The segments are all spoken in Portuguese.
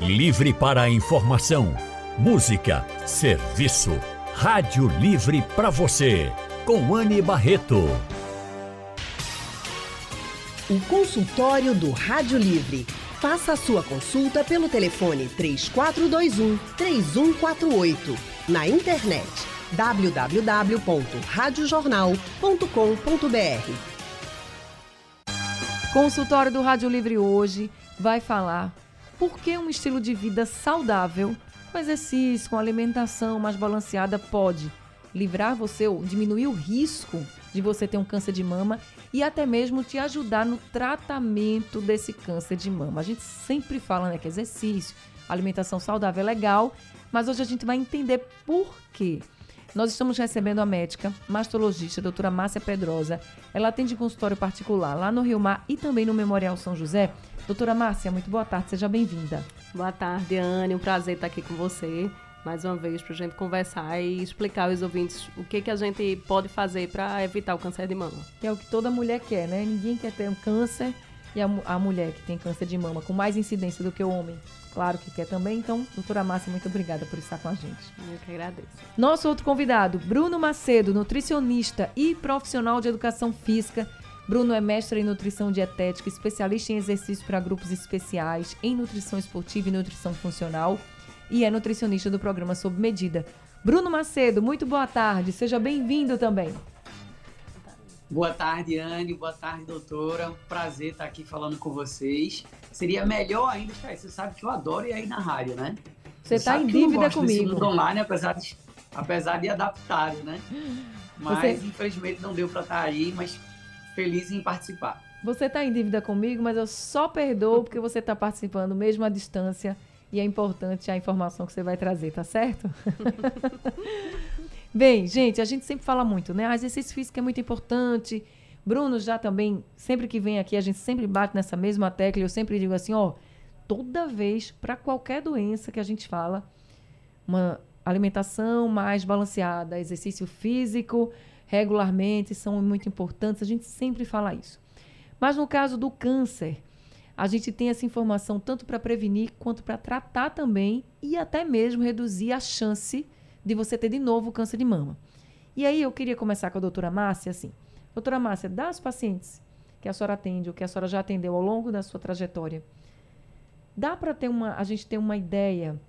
Livre para a informação, música, serviço. Rádio Livre para você, com Anne Barreto. O consultório do Rádio Livre. Faça a sua consulta pelo telefone 3421 3148. Na internet www.radiojornal.com.br. Consultório do Rádio Livre hoje vai falar por que um estilo de vida saudável, com exercício, com alimentação mais balanceada, pode livrar você ou diminuir o risco de você ter um câncer de mama e até mesmo te ajudar no tratamento desse câncer de mama. A gente sempre fala né, que exercício, alimentação saudável é legal, mas hoje a gente vai entender por quê. Nós estamos recebendo a médica mastologista, a doutora Márcia Pedrosa. Ela atende consultório particular lá no Rio Mar e também no Memorial São José. Doutora Márcia, muito boa tarde, seja bem-vinda. Boa tarde, Anne. Um prazer estar aqui com você mais uma vez para a gente conversar e explicar aos ouvintes o que, que a gente pode fazer para evitar o câncer de mama. Que é o que toda mulher quer, né? Ninguém quer ter um câncer e a, a mulher que tem câncer de mama com mais incidência do que o homem claro que quer também. Então, doutora Márcia, muito obrigada por estar com a gente. Eu que agradeço. Nosso outro convidado, Bruno Macedo, nutricionista e profissional de educação física Bruno é mestre em nutrição dietética, especialista em exercícios para grupos especiais, em nutrição esportiva e nutrição funcional e é nutricionista do programa Sob Medida. Bruno Macedo, muito boa tarde, seja bem-vindo também. Boa tarde, Anne. Boa tarde, doutora. Um prazer estar aqui falando com vocês. Seria melhor ainda estar aí. Você sabe que eu adoro ir aí na rádio, né? Você está em dívida comigo. Online, apesar de, apesar de adaptado, né? Mas Você... infelizmente não deu para estar aí, mas feliz em participar. Você está em dívida comigo, mas eu só perdoo porque você está participando mesmo à distância e é importante a informação que você vai trazer, tá certo? Bem, gente, a gente sempre fala muito, né? O exercício físico é muito importante. Bruno já também, sempre que vem aqui, a gente sempre bate nessa mesma tecla. Eu sempre digo assim, ó, toda vez, para qualquer doença que a gente fala, uma alimentação mais balanceada, exercício físico, regularmente são muito importantes. A gente sempre fala isso. Mas no caso do câncer, a gente tem essa informação tanto para prevenir quanto para tratar também e até mesmo reduzir a chance de você ter de novo câncer de mama. E aí eu queria começar com a doutora Márcia, assim. Doutora Márcia, das pacientes que a senhora atende ou que a senhora já atendeu ao longo da sua trajetória, dá para ter uma, a gente ter uma ideia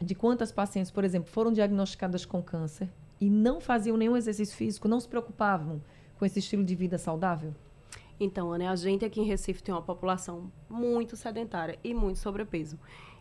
de quantas pacientes, por exemplo, foram diagnosticadas com câncer e não faziam nenhum exercício físico, não se preocupavam com esse estilo de vida saudável? Então, Ana, a gente aqui em Recife tem uma população muito sedentária e muito sobrepeso.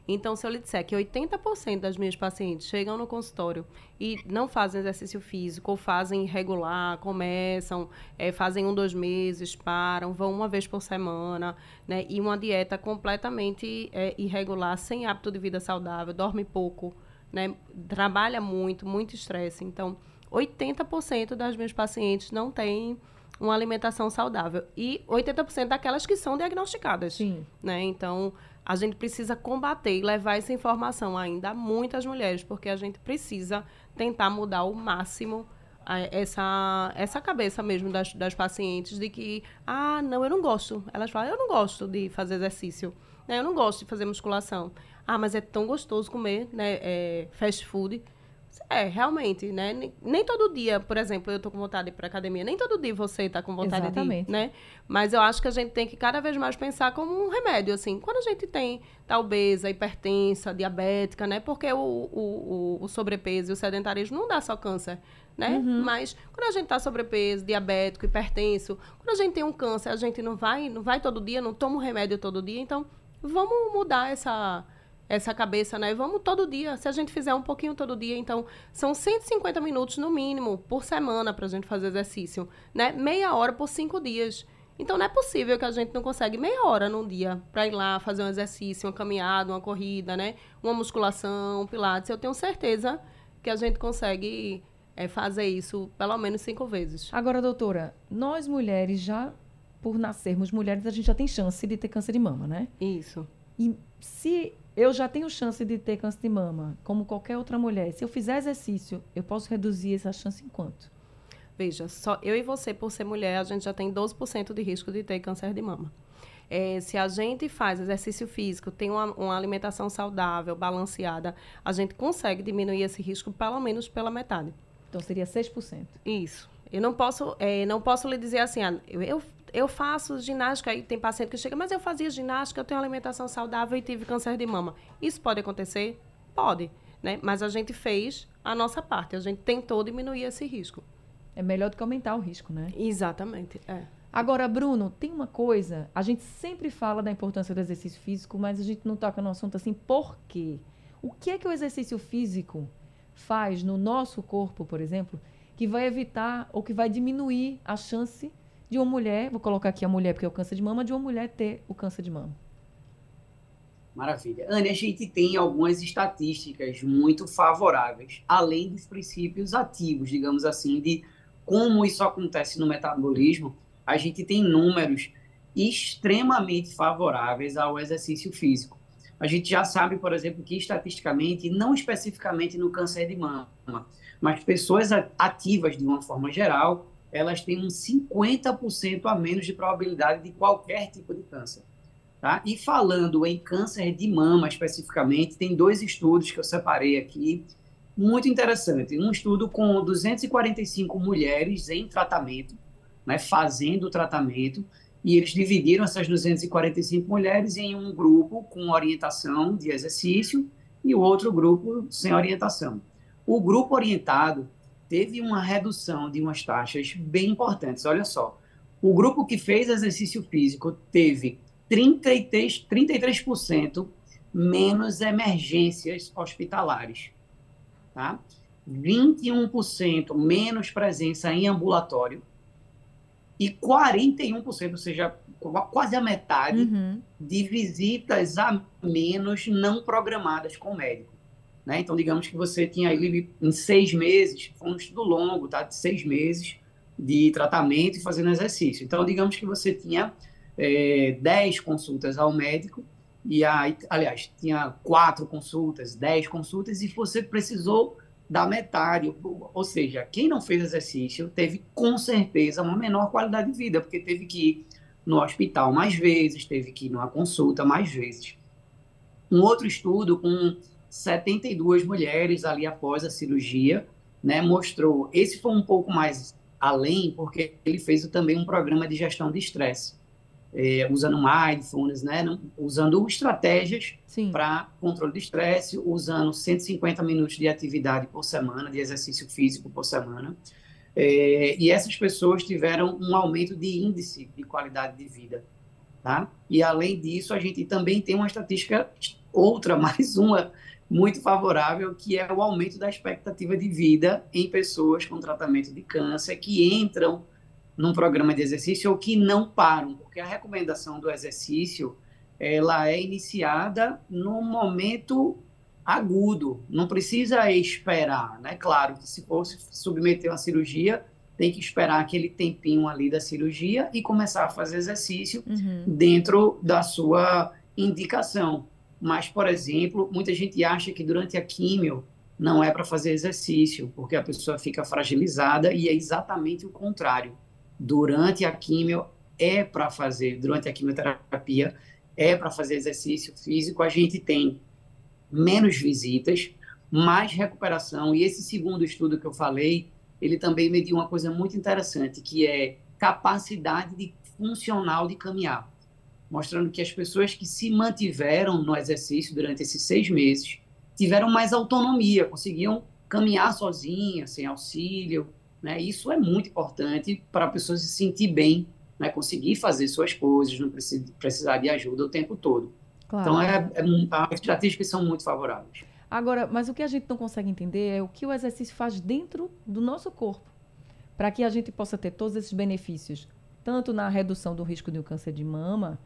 Então, se eu lhe disser que 80% das minhas pacientes chegam no consultório e não fazem exercício físico, ou fazem irregular, começam, é, fazem um, dois meses, param, vão uma vez por semana, né? E uma dieta completamente é, irregular, sem hábito de vida saudável, dorme pouco, né? Trabalha muito, muito estresse. Então, 80% das minhas pacientes não têm uma alimentação saudável. E 80% daquelas que são diagnosticadas. Sim. Né? Então, a gente precisa combater e levar essa informação ainda a muitas mulheres, porque a gente precisa tentar mudar o máximo essa, essa cabeça mesmo das, das pacientes de que, ah, não, eu não gosto. Elas falam, eu não gosto de fazer exercício, né? eu não gosto de fazer musculação. Ah, mas é tão gostoso comer né? É, fast food. É, realmente, né? Nem, nem, todo dia, por exemplo, eu tô com vontade de ir pra academia, nem todo dia você tá com vontade Exatamente. de ir, né? Mas eu acho que a gente tem que cada vez mais pensar como um remédio, assim. Quando a gente tem tá obesa, hipertensa, diabética, né? Porque o, o, o, o sobrepeso e o sedentarismo não dá só câncer, né? Uhum. Mas quando a gente tá sobrepeso, diabético, hipertenso, quando a gente tem um câncer, a gente não vai, não vai todo dia, não toma um remédio todo dia, então vamos mudar essa essa cabeça, né? Vamos todo dia. Se a gente fizer um pouquinho todo dia, então são 150 minutos no mínimo por semana para a gente fazer exercício, né? Meia hora por cinco dias. Então não é possível que a gente não consegue meia hora num dia para ir lá fazer um exercício, uma caminhada, uma corrida, né? Uma musculação, um pilates. Eu tenho certeza que a gente consegue é, fazer isso pelo menos cinco vezes. Agora, doutora, nós mulheres já, por nascermos mulheres, a gente já tem chance de ter câncer de mama, né? Isso. E se eu já tenho chance de ter câncer de mama, como qualquer outra mulher. Se eu fizer exercício, eu posso reduzir essa chance em quanto? Veja, só eu e você, por ser mulher, a gente já tem 12% de risco de ter câncer de mama. É, se a gente faz exercício físico, tem uma, uma, alimentação saudável, balanceada, a gente consegue diminuir esse risco pelo menos pela metade. Então seria 6%. Isso. Eu não posso, é, não posso lhe dizer assim, ah, eu, eu, eu faço ginástica, aí tem paciente que chega, mas eu fazia ginástica, eu tenho alimentação saudável e tive câncer de mama. Isso pode acontecer? Pode. Né? Mas a gente fez a nossa parte, a gente tentou diminuir esse risco. É melhor do que aumentar o risco, né? Exatamente, é. Agora, Bruno, tem uma coisa, a gente sempre fala da importância do exercício físico, mas a gente não toca no assunto assim, por quê? O que é que o exercício físico faz no nosso corpo, por exemplo, que vai evitar ou que vai diminuir a chance de uma mulher, vou colocar aqui a mulher porque é o câncer de mama, de uma mulher ter o câncer de mama? Maravilha. Anne, a gente tem algumas estatísticas muito favoráveis, além dos princípios ativos, digamos assim, de como isso acontece no metabolismo. A gente tem números extremamente favoráveis ao exercício físico. A gente já sabe, por exemplo, que estatisticamente, não especificamente no câncer de mama, mas pessoas ativas de uma forma geral, elas têm uns 50% a menos de probabilidade de qualquer tipo de câncer. Tá? E falando em câncer de mama especificamente, tem dois estudos que eu separei aqui, muito interessante. Um estudo com 245 mulheres em tratamento, né, fazendo o tratamento, e eles dividiram essas 245 mulheres em um grupo com orientação de exercício e o outro grupo sem orientação. O grupo orientado teve uma redução de umas taxas bem importantes. Olha só, o grupo que fez exercício físico teve 33%, 33% menos emergências hospitalares. Tá? 21% menos presença em ambulatório e 41%, ou seja, quase a metade, uhum. de visitas a menos não programadas com o médico. Né? Então, digamos que você tinha aí em seis meses, foi um estudo longo, tá? de seis meses de tratamento e fazendo exercício. Então, digamos que você tinha é, 10 consultas ao médico, e aí, aliás, tinha quatro consultas, 10 consultas, e você precisou da metade. Ou seja, quem não fez exercício teve com certeza uma menor qualidade de vida, porque teve que ir no hospital mais vezes, teve que ir numa consulta mais vezes. Um outro estudo com 72 mulheres ali após a cirurgia, né, mostrou. Esse foi um pouco mais além, porque ele fez também um programa de gestão de estresse é, usando mindfulness, né? usando estratégias para controle de estresse, usando 150 minutos de atividade por semana, de exercício físico por semana. É, e essas pessoas tiveram um aumento de índice de qualidade de vida. Tá? E, além disso, a gente também tem uma estatística, outra, mais uma, muito favorável, que é o aumento da expectativa de vida em pessoas com tratamento de câncer que entram num programa de exercício ou que não param, porque a recomendação do exercício ela é iniciada no momento agudo, não precisa esperar, né? Claro que se for se submeter a uma cirurgia, tem que esperar aquele tempinho ali da cirurgia e começar a fazer exercício uhum. dentro da sua indicação. Mas, por exemplo, muita gente acha que durante a químio não é para fazer exercício, porque a pessoa fica fragilizada e é exatamente o contrário durante a quimio é para fazer, durante a quimioterapia, é para fazer exercício físico, a gente tem menos visitas, mais recuperação. E esse segundo estudo que eu falei, ele também mediu uma coisa muito interessante, que é capacidade de, funcional de caminhar, mostrando que as pessoas que se mantiveram no exercício durante esses seis meses tiveram mais autonomia, conseguiam caminhar sozinhas, sem auxílio, né? Isso é muito importante para a pessoa se sentir bem, né? conseguir fazer suas coisas, não precisar de ajuda o tempo todo. Claro. Então, é, é, as estatísticas são muito favoráveis. Agora, mas o que a gente não consegue entender é o que o exercício faz dentro do nosso corpo, para que a gente possa ter todos esses benefícios, tanto na redução do risco de um câncer de mama,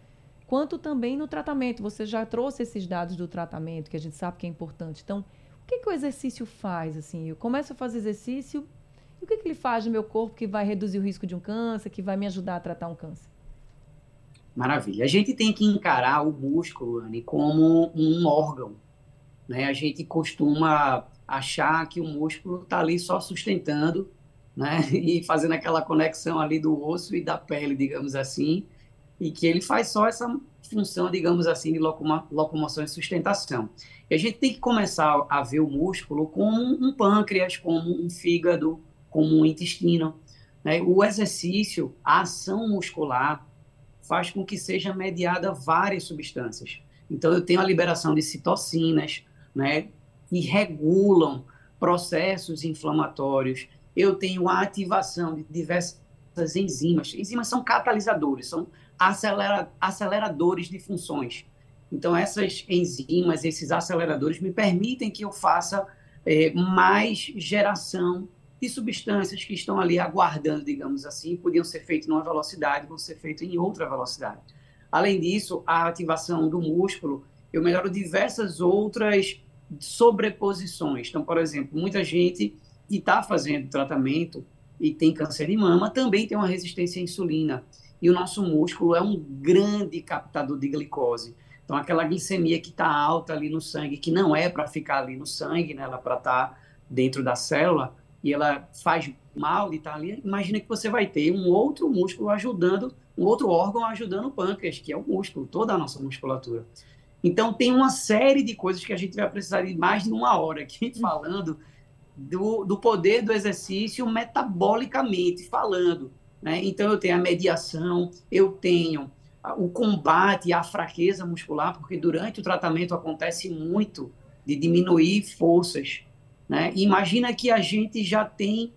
quanto também no tratamento. Você já trouxe esses dados do tratamento, que a gente sabe que é importante. Então, o que, que o exercício faz? Assim, eu começo a fazer exercício, o que, que ele faz no meu corpo que vai reduzir o risco de um câncer, que vai me ajudar a tratar um câncer? Maravilha. A gente tem que encarar o músculo, Anne, como um órgão. Né? A gente costuma achar que o músculo está ali só sustentando né? e fazendo aquela conexão ali do osso e da pele, digamos assim. E que ele faz só essa função, digamos assim, de locoma, locomoção e sustentação. E a gente tem que começar a ver o músculo como um pâncreas, como um fígado, como um intestino. Né? O exercício, a ação muscular, faz com que seja mediada várias substâncias. Então, eu tenho a liberação de citocinas, né, que regulam processos inflamatórios. Eu tenho a ativação de diversas enzimas. Enzimas são catalisadores, são acelera, aceleradores de funções. Então, essas enzimas, esses aceleradores, me permitem que eu faça é, mais geração de substâncias que estão ali aguardando, digamos assim, podiam ser feitas numa velocidade, vão ser feitas em outra velocidade. Além disso, a ativação do músculo, eu melhoro diversas outras sobreposições. Então, por exemplo, muita gente que está fazendo tratamento e tem câncer de mama também tem uma resistência à insulina. E o nosso músculo é um grande captador de glicose. Então, aquela glicemia que está alta ali no sangue, que não é para ficar ali no sangue, né, ela é para estar tá dentro da célula, e ela faz mal de estar tá ali, imagina que você vai ter um outro músculo ajudando, um outro órgão ajudando o pâncreas, que é o músculo, toda a nossa musculatura. Então, tem uma série de coisas que a gente vai precisar de mais de uma hora aqui falando do, do poder do exercício metabolicamente falando. Né? Então, eu tenho a mediação, eu tenho o combate à fraqueza muscular, porque durante o tratamento acontece muito de diminuir forças. Né? Imagina que a gente já tem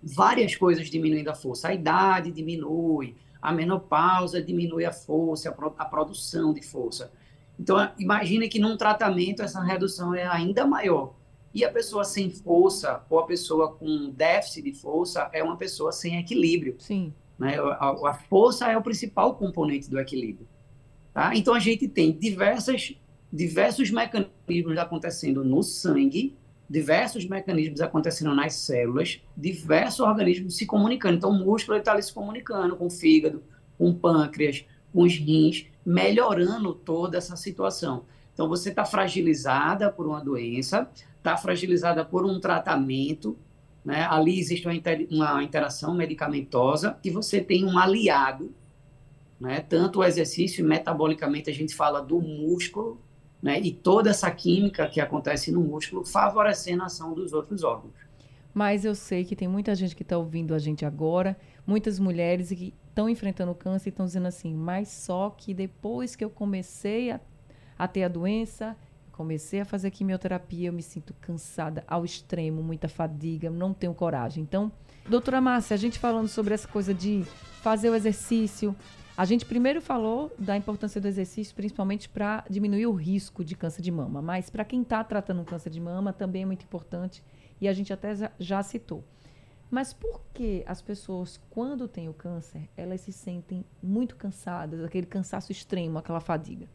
várias coisas diminuindo a força. A idade diminui, a menopausa diminui a força, a, pro, a produção de força. Então, imagine que num tratamento essa redução é ainda maior. E a pessoa sem força ou a pessoa com déficit de força é uma pessoa sem equilíbrio. Sim. Né? A, a força é o principal componente do equilíbrio. Tá? Então, a gente tem diversas, diversos mecanismos acontecendo no sangue, diversos mecanismos acontecendo nas células, diversos organismos se comunicando. Então, o músculo está ali se comunicando com o fígado, com o pâncreas, com os rins, melhorando toda essa situação. Então, você está fragilizada por uma doença, está fragilizada por um tratamento, né? ali existe uma, inter, uma interação medicamentosa, e você tem um aliado, né? tanto o exercício, metabolicamente a gente fala do músculo, né? e toda essa química que acontece no músculo favorecendo a ação dos outros órgãos. Mas eu sei que tem muita gente que está ouvindo a gente agora, muitas mulheres que estão enfrentando câncer e estão dizendo assim, mas só que depois que eu comecei a, a ter a doença, comecei a fazer quimioterapia, eu me sinto cansada ao extremo, muita fadiga, não tenho coragem. Então, doutora Márcia, a gente falando sobre essa coisa de fazer o exercício, a gente primeiro falou da importância do exercício, principalmente para diminuir o risco de câncer de mama, mas para quem está tratando um câncer de mama também é muito importante e a gente até já citou. Mas por que as pessoas, quando têm o câncer, elas se sentem muito cansadas, aquele cansaço extremo, aquela fadiga?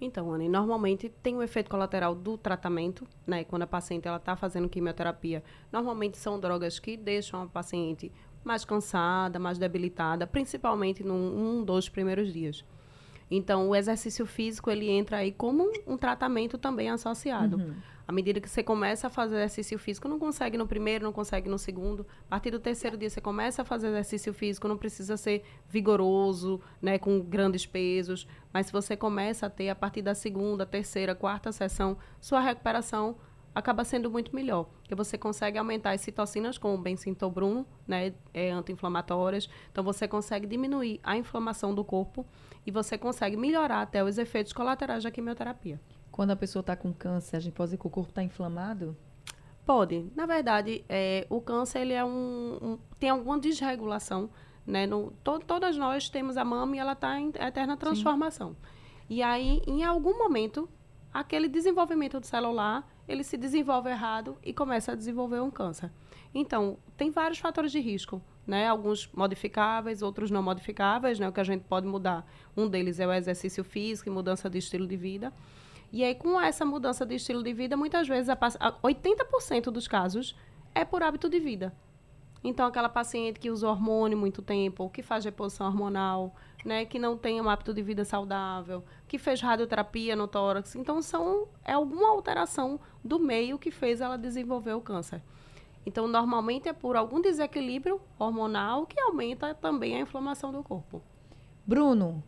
Então, Anne, normalmente tem um efeito colateral do tratamento, né? Quando a paciente ela está fazendo quimioterapia, normalmente são drogas que deixam a paciente mais cansada, mais debilitada, principalmente num um dos primeiros dias. Então, o exercício físico ele entra aí como um, um tratamento também associado. Uhum. À medida que você começa a fazer exercício físico, não consegue no primeiro, não consegue no segundo. A partir do terceiro dia, você começa a fazer exercício físico, não precisa ser vigoroso, né, com grandes pesos. Mas se você começa a ter, a partir da segunda, terceira, quarta sessão, sua recuperação acaba sendo muito melhor. Porque você consegue aumentar as citocinas, como bem citou Bruno, né, é, anti-inflamatórias. Então, você consegue diminuir a inflamação do corpo e você consegue melhorar até os efeitos colaterais da quimioterapia. Quando a pessoa está com câncer, a gente pode dizer que o corpo está inflamado? Pode. Na verdade, é, o câncer ele é um, um, tem alguma desregulação. Né? No, to, todas nós temos a mama e ela está em eterna transformação. Sim. E aí, em algum momento, aquele desenvolvimento do celular, ele se desenvolve errado e começa a desenvolver um câncer. Então, tem vários fatores de risco, né? Alguns modificáveis, outros não modificáveis, né? O que a gente pode mudar. Um deles é o exercício físico e mudança de estilo de vida. E aí, com essa mudança de estilo de vida, muitas vezes, a, a 80% dos casos é por hábito de vida. Então, aquela paciente que usa hormônio muito tempo, que faz reposição hormonal, né, que não tem um hábito de vida saudável, que fez radioterapia no tórax. Então, são, é alguma alteração do meio que fez ela desenvolver o câncer. Então, normalmente é por algum desequilíbrio hormonal que aumenta também a inflamação do corpo. Bruno,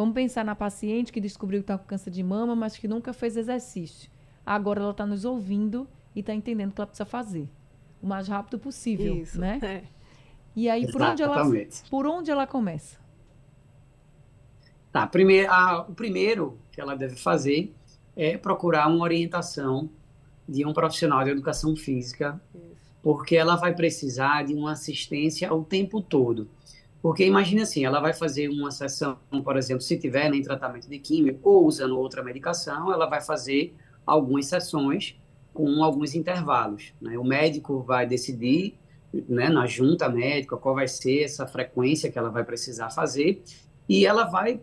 vamos pensar na paciente que descobriu que está com câncer de mama, mas que nunca fez exercício. Agora ela está nos ouvindo e está entendendo o que ela precisa fazer. O mais rápido possível, Isso, né? é. E aí, por onde, ela, Exatamente. por onde ela começa? Tá, primeiro, a- o primeiro que ela deve fazer é procurar uma orientação de um profissional de educação física, porque ela vai precisar de uma assistência o tempo todo. Porque imagine assim, ela vai fazer uma sessão, por exemplo, se tiver né, em tratamento de químio ou usando outra medicação, ela vai fazer algumas sessões com alguns intervalos. né? O médico vai decidir, né, na junta médica, qual vai ser essa frequência que ela vai precisar fazer, e ela vai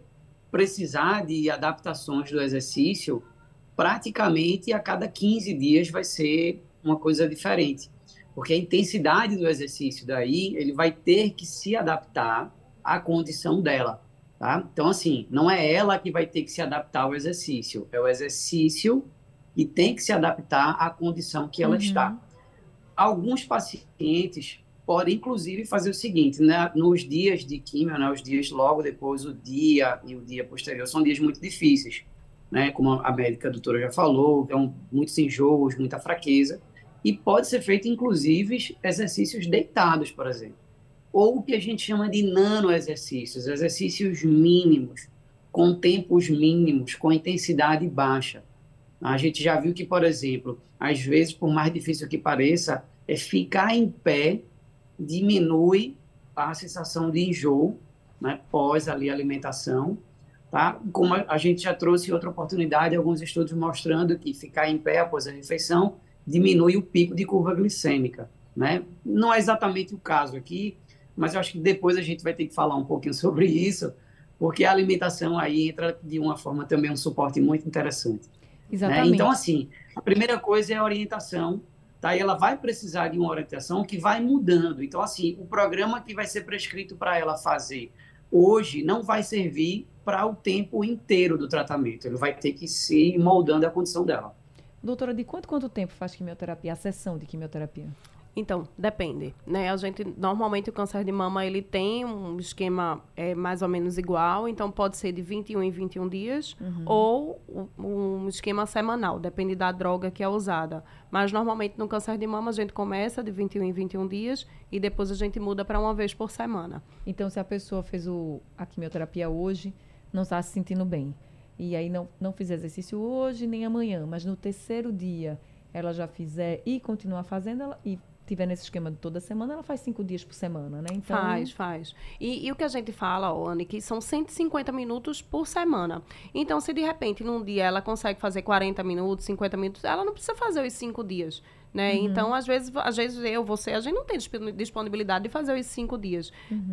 precisar de adaptações do exercício praticamente a cada 15 dias vai ser uma coisa diferente. Porque a intensidade do exercício daí, ele vai ter que se adaptar à condição dela, tá? Então, assim, não é ela que vai ter que se adaptar ao exercício, é o exercício que tem que se adaptar à condição que ela Uhum. está. Alguns pacientes podem, inclusive, fazer o seguinte, né? Nos dias de quimio, né? Os dias logo depois, o dia e o dia posterior, são dias muito difíceis, né? Como a médica a doutora já falou, então, muitos enjoos, muita fraqueza. E pode ser feito, inclusive, exercícios deitados, por exemplo. Ou o que a gente chama de nano-exercícios, exercícios mínimos, com tempos mínimos, com intensidade baixa. A gente já viu que, por exemplo, às vezes, por mais difícil que pareça, é ficar em pé diminui a sensação de enjoo, né, pós ali alimentação, tá? Como a gente já trouxe outra oportunidade, alguns estudos mostrando que ficar em pé após a refeição diminui o pico de curva glicêmica, né? Não é exatamente o caso aqui, mas eu acho que depois a gente vai ter que falar um pouquinho sobre isso, porque a alimentação aí entra de uma forma também um suporte muito interessante. né? Exatamente. Então, assim, a primeira coisa é a orientação, tá? E ela vai precisar de uma orientação que vai mudando. Então, assim, o programa que vai ser prescrito para ela fazer hoje não vai servir para o tempo inteiro do tratamento. Ele vai ter que se ir moldando a condição dela. Doutora, de quanto quanto tempo faz quimioterapia, a sessão de quimioterapia? Então, depende, né? A gente, normalmente, o câncer de mama, ele tem um esquema é, mais ou menos igual, então pode ser de 21 em 21 dias, ou um, um esquema semanal, depende da droga que é usada. Mas, normalmente, no câncer de mama, a gente começa de 21 em 21 dias e depois a gente muda para uma vez por semana. Então, se a pessoa fez o, a quimioterapia hoje, não está se sentindo bem, e aí não, não fizer exercício hoje nem amanhã, mas no terceiro dia ela já fizer e continuar fazendo, ela, e tiver nesse esquema de toda semana, ela faz cinco dias por semana, né? Então, Faz, faz. E, e o que a gente fala, Anne, que são 150 minutos por semana. Então, se de repente, num dia ela consegue fazer 40 minutos, 50 minutos, ela não precisa fazer os cinco dias. Né? Então, às vezes, às vezes eu, você, a gente não tem disp- disponibilidade de fazer os cinco dias.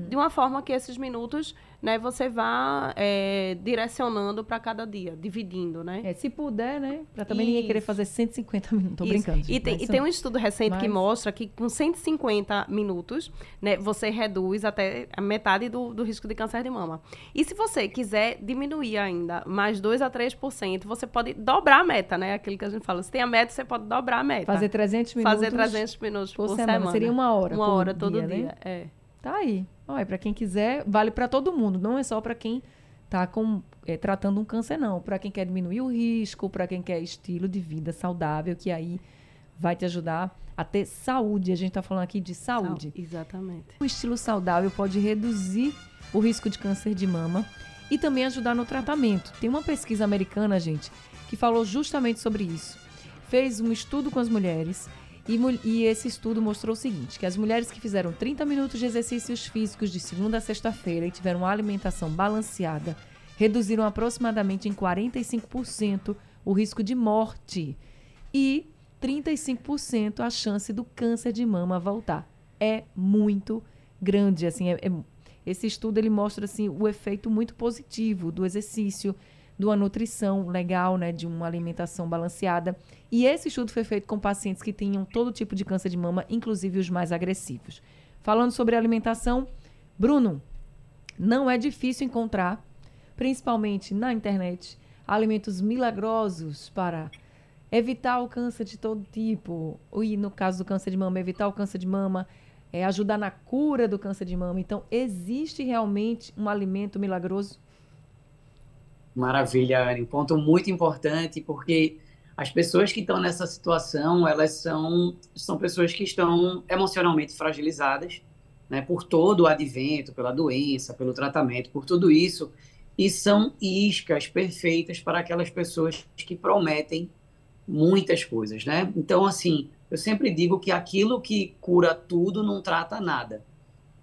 De uma forma que esses minutos, né, você vá é, direcionando para cada dia, dividindo, né? É, se puder, né? Pra também ninguém querer Isso. fazer 150 minutos. Tô Isso. brincando. E gente, tem, mas e isso- tem um estudo recente que mas- mostra que com 150 minutos, né, você reduz até a metade do, do risco de câncer de mama. E se você quiser diminuir ainda mais 2 a 3%, você pode dobrar a meta, né? Aquilo que a gente fala. Se tem a meta, você pode dobrar a meta. Fazer 300 minutos. Fazer 300 minutos por por, semana. Seria uma hora Uma todo hora todo dia, dia, né? é. Tá aí. Olha, para quem quiser, vale para todo mundo. Não é só para quem tá com, é, tratando um câncer, não. Para quem quer diminuir o risco, para quem quer estilo de vida saudável, que aí vai te ajudar a ter saúde. A gente tá falando aqui de saúde. Exatamente. O estilo saudável pode reduzir o risco de câncer de mama e também ajudar no tratamento. Tem uma pesquisa americana, gente, que falou justamente sobre isso. Fez um estudo com as mulheres e, e esse estudo mostrou o seguinte: que as mulheres que fizeram 30 minutos de exercícios físicos de segunda a sexta-feira e tiveram uma alimentação balanceada reduziram aproximadamente em 45% o risco de morte e 35% a chance do câncer de mama voltar. É muito grande, assim, é- é- esse estudo ele mostra assim o efeito muito positivo do exercício, de uma nutrição legal, né, de uma alimentação balanceada. E esse estudo foi feito com pacientes que tinham todo tipo de câncer de mama, inclusive os mais agressivos. Falando sobre alimentação, Bruno, não é difícil encontrar, principalmente na internet, alimentos milagrosos para evitar o câncer de todo tipo, e no caso do câncer de mama, evitar o câncer de mama, é, ajudar na cura do câncer de mama. Então, existe realmente um alimento milagroso? Maravilha, Anne. Um ponto muito importante, porque as pessoas que estão nessa situação, elas são, são pessoas que estão emocionalmente fragilizadas, né, por todo o advento, pela doença, pelo tratamento, por tudo isso, e são iscas perfeitas para aquelas pessoas que prometem muitas coisas, né? Então, assim, eu sempre digo que aquilo que cura tudo não trata nada,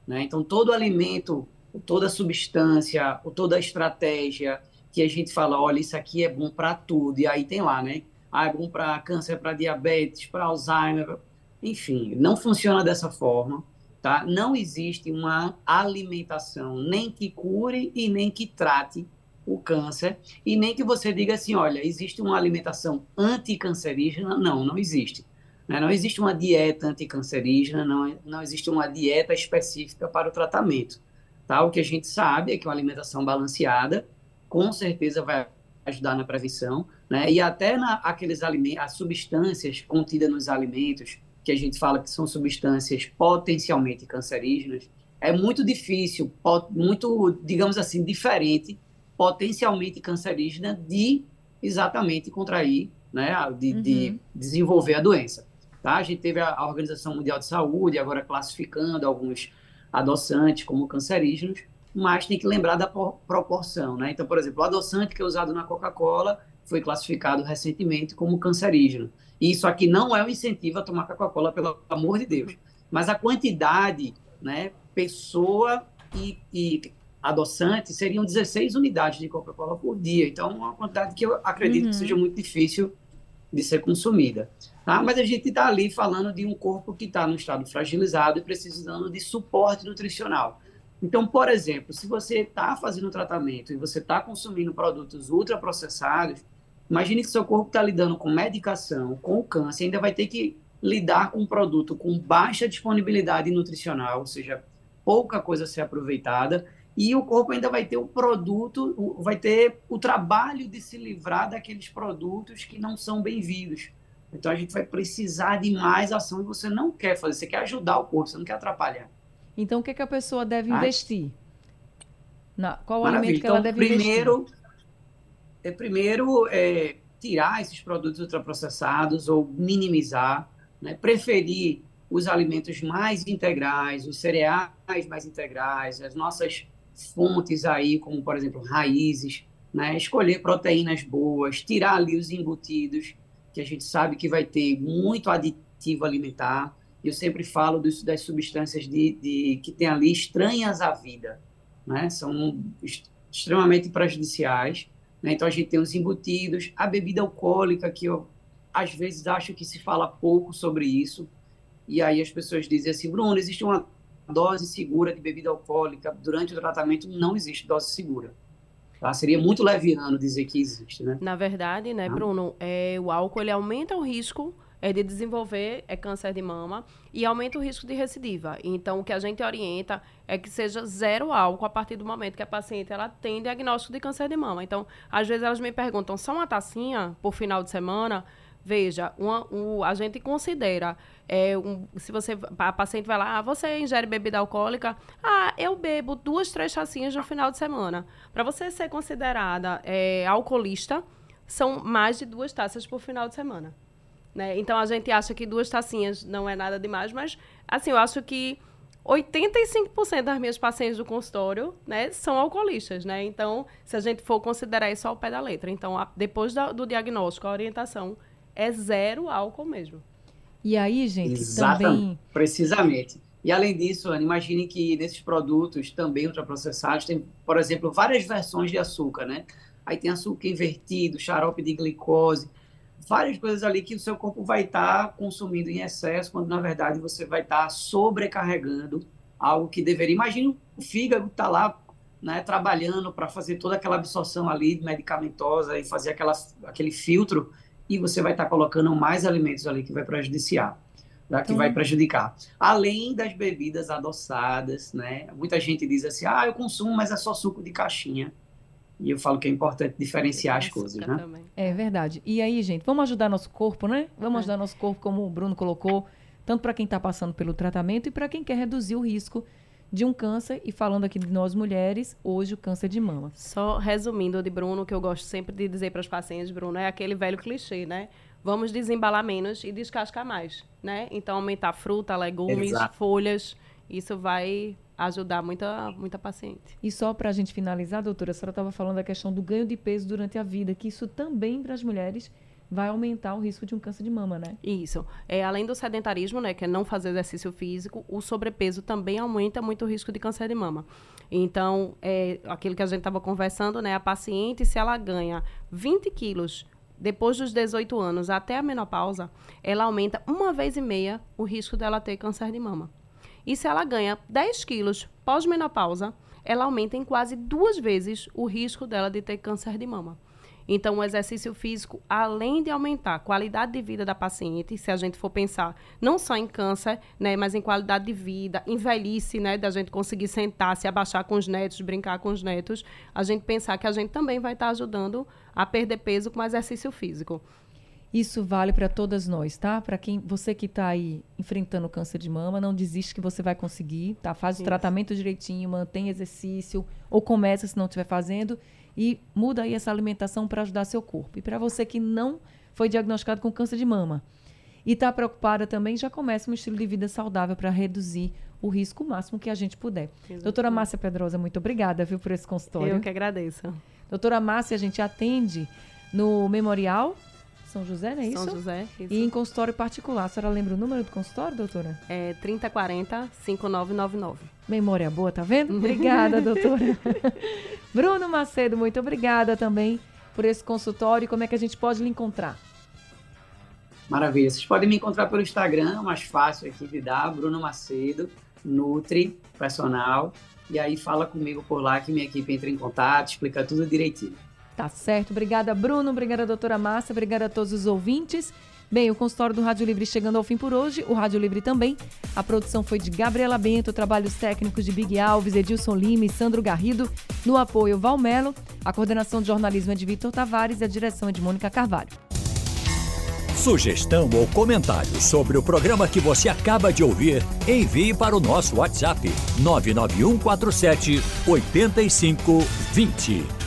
né? Então, todo alimento, toda substância, toda estratégia que a gente fala, olha, isso aqui é bom para tudo, e aí tem lá, né? Ah, é bom para câncer, para diabetes, para Alzheimer, enfim, não funciona dessa forma. Tá? Não existe uma alimentação nem que cure e nem que trate o câncer e nem que você diga assim, olha, existe uma alimentação anticancerígena? Não, não existe. Né? Não existe uma dieta anticancerígena, não, não existe uma dieta específica para o tratamento. Tá? O que a gente sabe é que uma alimentação balanceada com certeza vai ajudar na prevenção, né? E até na, aqueles alimentos, as substâncias contidas nos alimentos, que a gente fala que são substâncias potencialmente cancerígenas, é muito difícil, muito, digamos assim, diferente, potencialmente cancerígena, de exatamente contrair, né, de, uhum. de desenvolver a doença. Tá? A gente teve a, a Organização Mundial de Saúde agora classificando alguns adoçantes como cancerígenos, mas tem que lembrar da proporção, né? Então, por exemplo, o adoçante que é usado na Coca-Cola foi classificado recentemente como cancerígeno. E isso aqui não é um incentivo a tomar Coca-Cola, pelo amor de Deus. Mas a quantidade, né, pessoa e, e adoçante seriam 16 unidades de Coca-Cola por dia. Então, é uma quantidade que eu acredito uhum. que seja muito difícil de ser consumida. Tá? Mas a gente está ali falando de um corpo que está no estado fragilizado e precisando de suporte nutricional. Então, por exemplo, se você está fazendo tratamento e você está consumindo produtos ultraprocessados, Imagine que seu corpo está lidando com medicação, com câncer, ainda vai ter que lidar com um produto com baixa disponibilidade nutricional, ou seja, pouca coisa a ser aproveitada, e o corpo ainda vai ter o produto, vai ter o trabalho de se livrar daqueles produtos que não são bem-vindos. Então a gente vai precisar de mais ação e você não quer fazer, você quer ajudar o corpo, você não quer atrapalhar. Então o que, é que a pessoa deve ah. investir? Na, qual Maravilha. alimento que então, ela deve primeiro, investir? é primeiro é, tirar esses produtos ultraprocessados ou minimizar, né? preferir os alimentos mais integrais, os cereais mais integrais, as nossas fontes aí, como por exemplo raízes, né? escolher proteínas boas, tirar ali os embutidos, que a gente sabe que vai ter muito aditivo alimentar. Eu sempre falo dos, das substâncias de, de, que tem ali estranhas à vida, né? são extremamente prejudiciais né? Então a gente tem os embutidos, a bebida alcoólica, que eu às vezes acho que se fala pouco sobre isso. E aí as pessoas dizem assim, Bruno, existe uma dose segura de bebida alcoólica durante o tratamento? Não existe dose segura. Tá? Seria muito leviano dizer que existe, né? Na verdade, né, tá? Bruno, é, o álcool ele aumenta o risco é de desenvolver é câncer de mama e aumenta o risco de recidiva. Então, o que a gente orienta é que seja zero álcool a partir do momento que a paciente ela tem diagnóstico de câncer de mama. Então, às vezes elas me perguntam, só uma tacinha por final de semana? Veja, uma, um, a gente considera, é, um, se você, a paciente vai lá, ah, você ingere bebida alcoólica? Ah, eu bebo duas, três tacinhas no final de semana. Para você ser considerada é, alcoolista, são mais de duas taças por final de semana. Né? Então a gente acha que duas tacinhas não é nada demais, mas assim, eu acho que 85% das minhas pacientes do consultório, né, são alcoolistas, né? Então, se a gente for considerar isso ao pé da letra, então a, depois da, do diagnóstico, a orientação é zero álcool mesmo. E aí, gente, Exatamente, também precisamente. E além disso, Ana, imagine que nesses produtos também ultraprocessados tem, por exemplo, várias versões de açúcar, né? Aí tem açúcar invertido, xarope de glicose várias coisas ali que o seu corpo vai estar tá consumindo em excesso, quando na verdade você vai estar tá sobrecarregando algo que deveria. Imagina o fígado estar tá lá né, trabalhando para fazer toda aquela absorção ali medicamentosa e fazer aquela, aquele filtro, e você vai estar tá colocando mais alimentos ali que vai prejudiciar. Né, que vai uhum. prejudicar. Além das bebidas adoçadas, né? Muita gente diz assim, ah, eu consumo, mas é só suco de caixinha. E eu falo que é importante diferenciar as coisas, né? Também. É verdade. E aí, gente, vamos ajudar nosso corpo, né? Vamos é. ajudar nosso corpo, como o Bruno colocou. tanto para quem está passando pelo tratamento e para quem quer reduzir o risco de um câncer. E falando aqui de nós mulheres, hoje o câncer de mama. Só resumindo de Bruno, que eu gosto sempre de dizer para os pacientes, Bruno, é aquele velho clichê, né? Vamos desembalar menos e descascar mais, né? Então, aumentar fruta, legumes, Exato. folhas, isso vai ajudar muita, muita paciente. E só para a gente finalizar, doutora, a senhora estava falando da questão do ganho de peso durante a vida, que isso também para as mulheres vai aumentar o risco de um câncer de mama, né? Isso. É, além do sedentarismo, né, que é não fazer exercício físico, o sobrepeso também aumenta muito o risco de câncer de mama. Então, é aquilo que a gente estava conversando, né, a paciente, se ela ganha 20 quilos depois dos 18 anos até a menopausa, ela aumenta uma vez e meia o risco dela ter câncer de mama. E se ela ganha 10 quilos pós-menopausa, ela aumenta em quase duas vezes o risco dela de ter câncer de mama. Então, o exercício físico, além de aumentar a qualidade de vida da paciente, se a gente for pensar não só em câncer, né, mas em qualidade de vida, em velhice, né, da gente conseguir sentar, se abaixar com os netos, brincar com os netos, a gente pensar que a gente também vai estar ajudando a perder peso com exercício físico. Isso vale para todas nós, tá? Para quem você que está aí enfrentando câncer de mama, não desiste que você vai conseguir, tá? Faz Isso. o tratamento direitinho, mantém exercício ou começa se não estiver fazendo e muda aí essa alimentação para ajudar seu corpo. E para você que não foi diagnosticado com câncer de mama e está preocupada também, já começa um estilo de vida saudável para reduzir o risco máximo que a gente puder. Exatamente. Doutora Márcia Pedrosa, muito obrigada, viu, por esse consultório. Eu que agradeço. Doutora Márcia, a gente atende no Memorial são José, não é isso? São José, isso. E em consultório particular. A senhora lembra o número do consultório, doutora? É 3040-5999. Memória boa, tá vendo? Obrigada, doutora. Bruno Macedo, muito obrigada também por esse consultório. Como é que a gente pode lhe encontrar? Maravilha. Vocês podem me encontrar pelo Instagram, mais fácil aqui de dar, Bruno Macedo, Nutri, personal. E aí fala comigo por lá que minha equipe entra em contato, explica tudo direitinho. Tá certo. Obrigada, Bruno. Obrigada, doutora Márcia. Obrigada a todos os ouvintes. Bem, o consultório do Rádio Livre chegando ao fim por hoje, o Rádio Livre também. A produção foi de Gabriela Bento, trabalhos técnicos de Big Alves, Edilson Lima e Sandro Garrido, no apoio Valmelo, a coordenação de jornalismo é de Vitor Tavares e a direção é de Mônica Carvalho. Sugestão ou comentário sobre o programa que você acaba de ouvir, envie para o nosso WhatsApp 99147 8520.